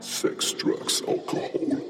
Sex, drugs, alcohol.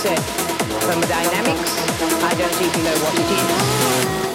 Said, thermodynamics, I don't even know what it is.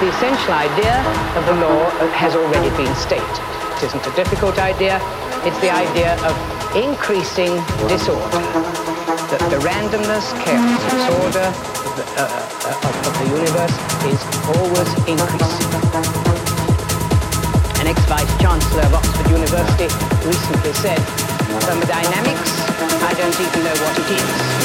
The essential idea of the law has already been stated. It isn't a difficult idea. It's the idea of increasing disorder. That the randomness, chaos, disorder of the, uh, uh, of, the universe is always increasing. An ex-vice chancellor of Oxford University recently said, thermodynamics, I don't even know what it is.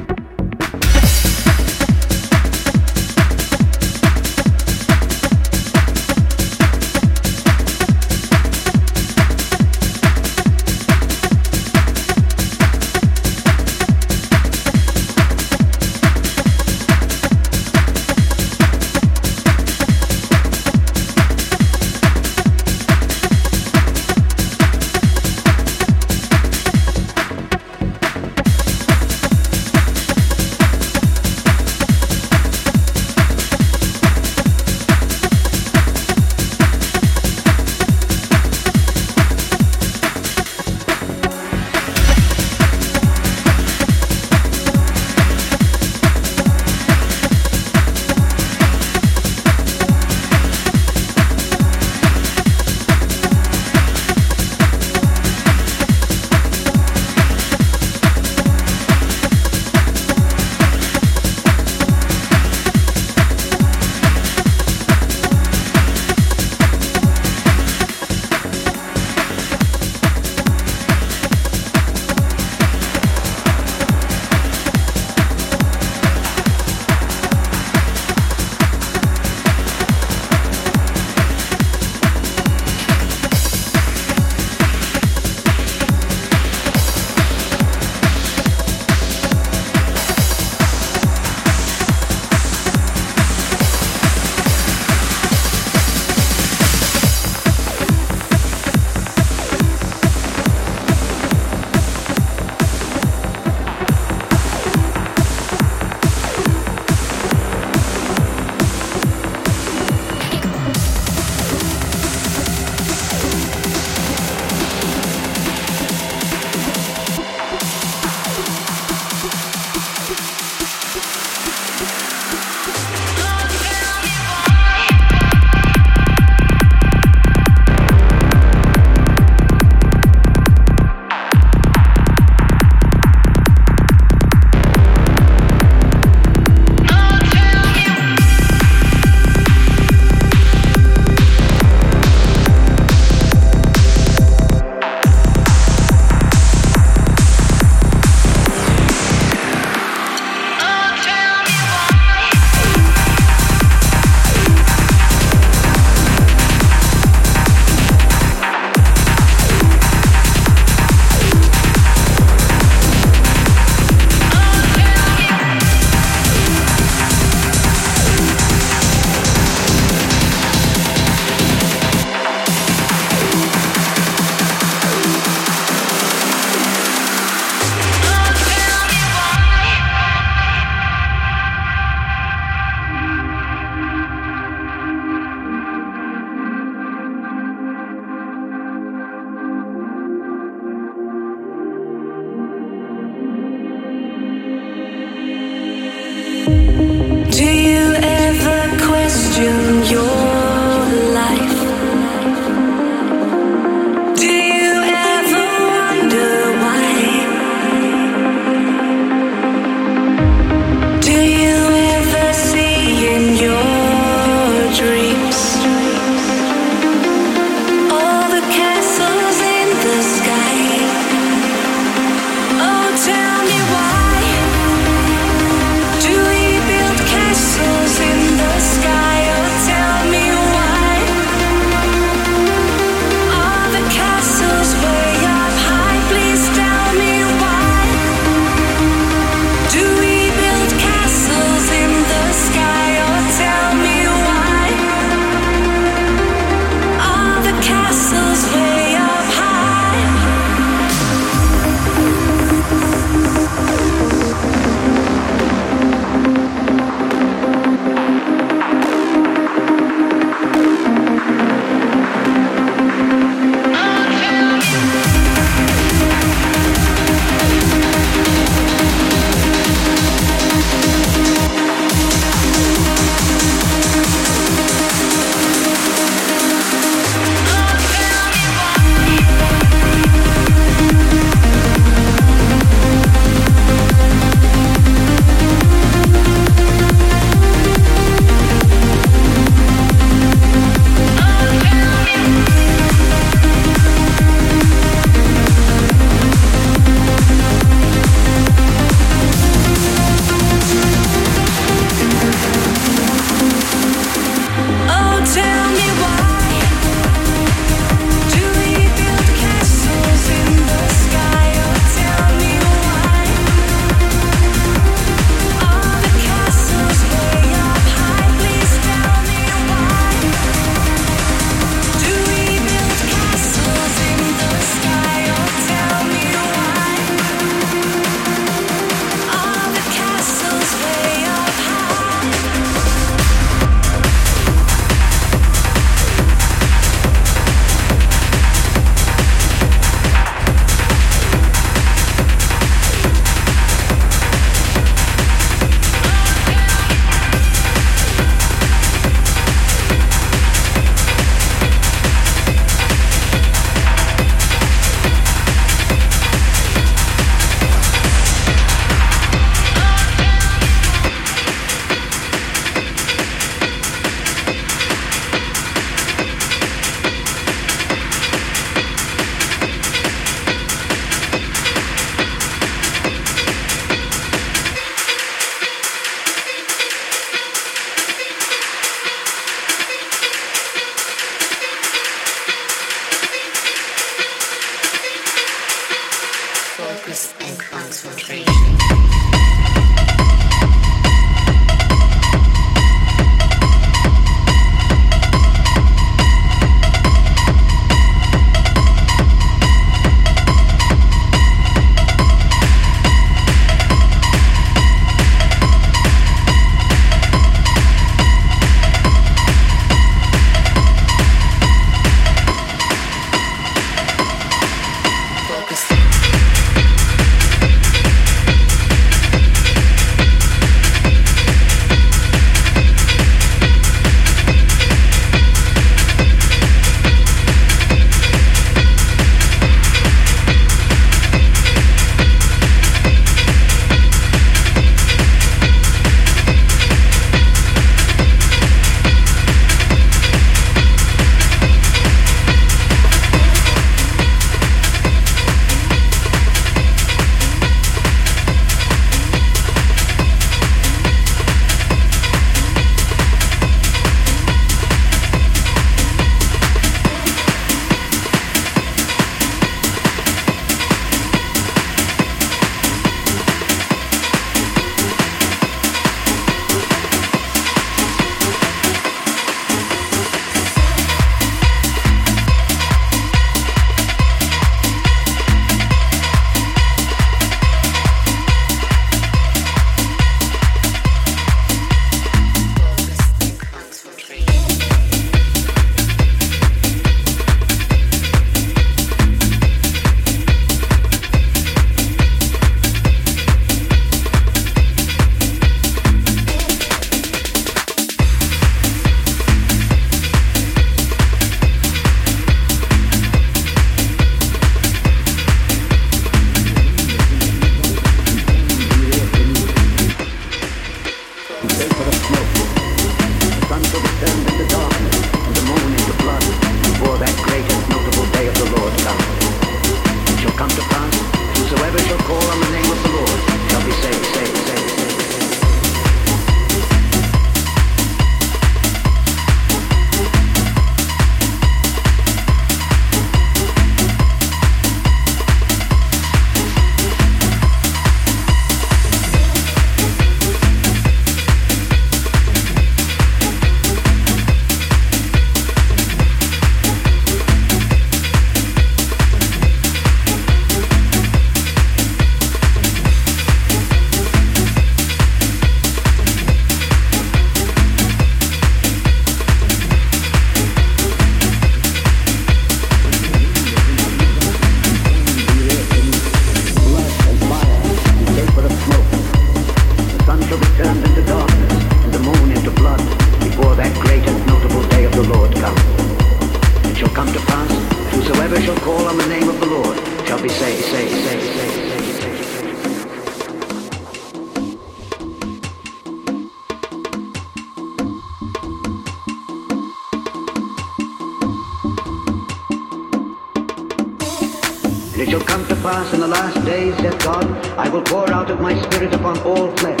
Pass in the last days, saith God, I will pour out of my spirit upon all flesh.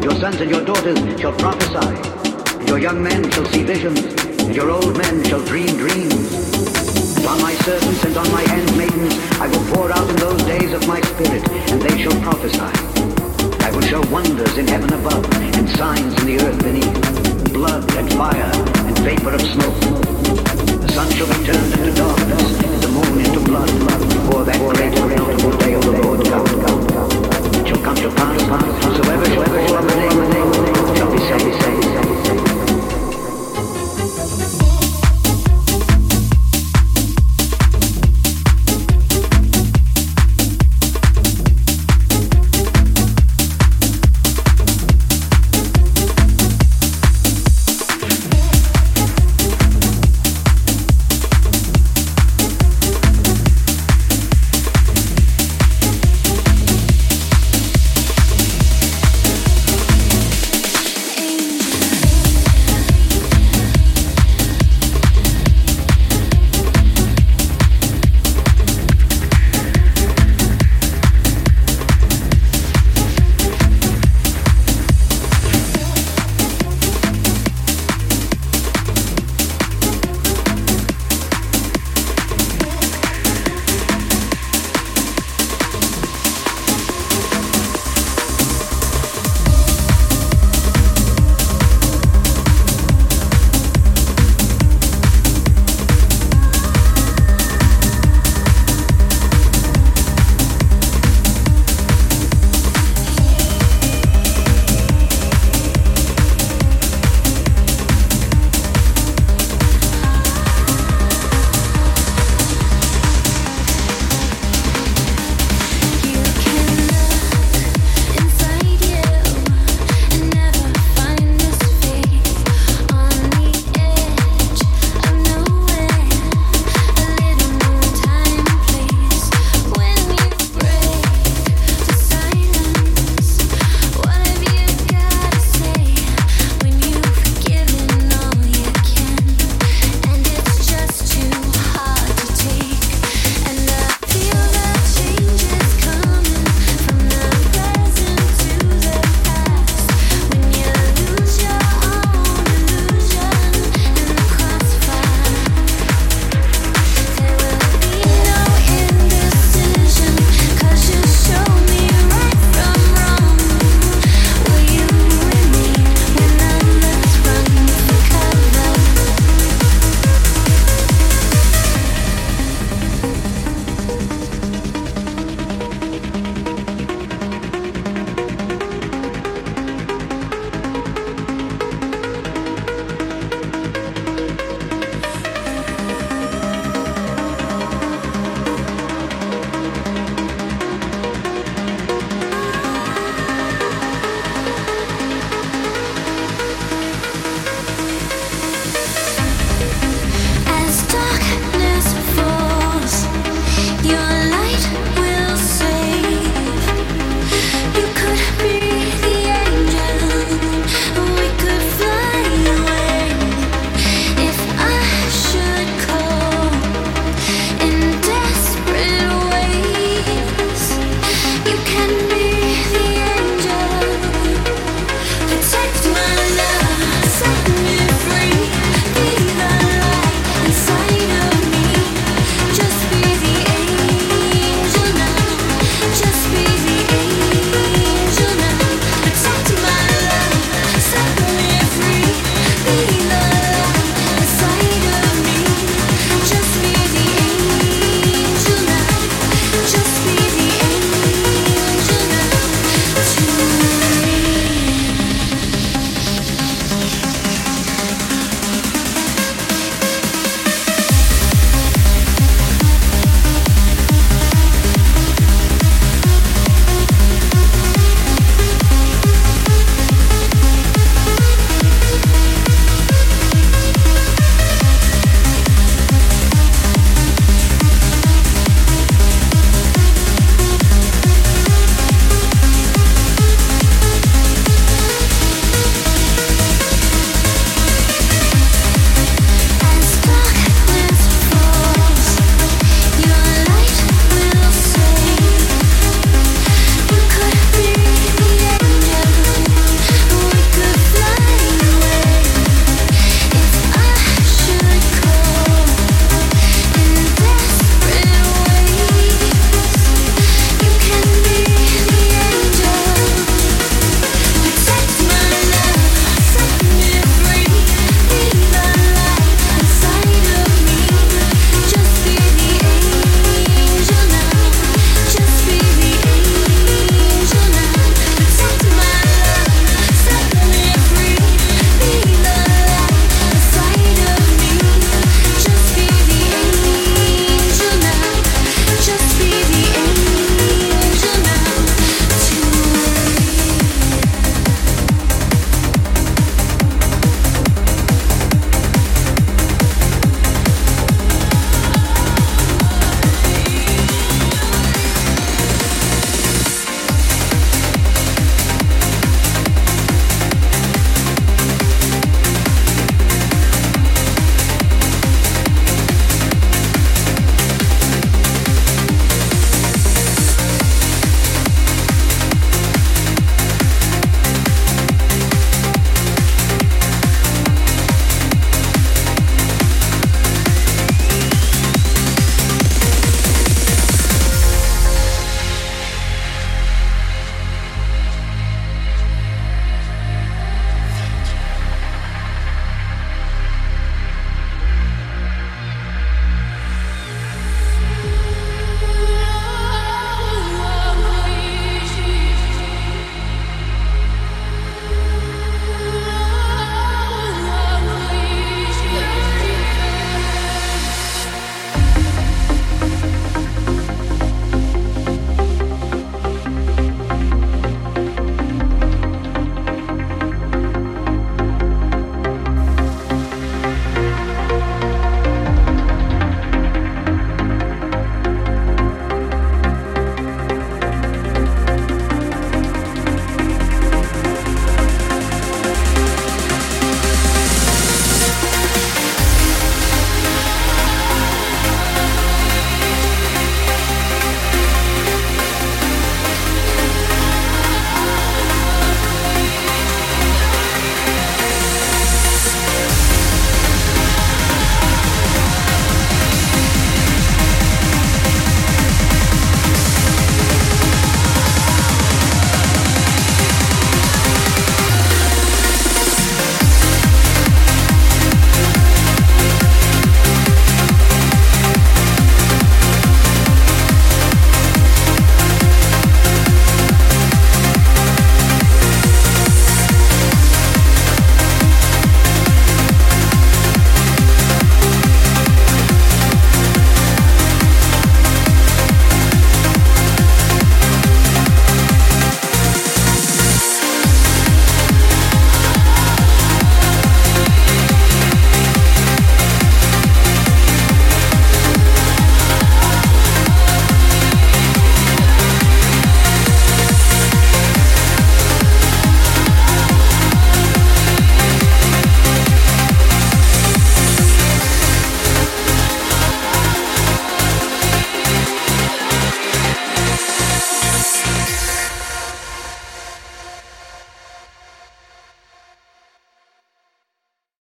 Your sons and your daughters shall prophesy, and your young men shall see visions, and your old men shall dream dreams. And on my servants and on my handmaidens I will pour out in those days of my spirit, and they shall prophesy. I will show wonders in heaven above, and signs in the earth beneath, blood and fire and vapor of smoke. The sun shall be turned into darkness, and the moon into blood, before that great and notable day of the Lord come. It shall come to pass, whosoever shall call on the name shall be saved.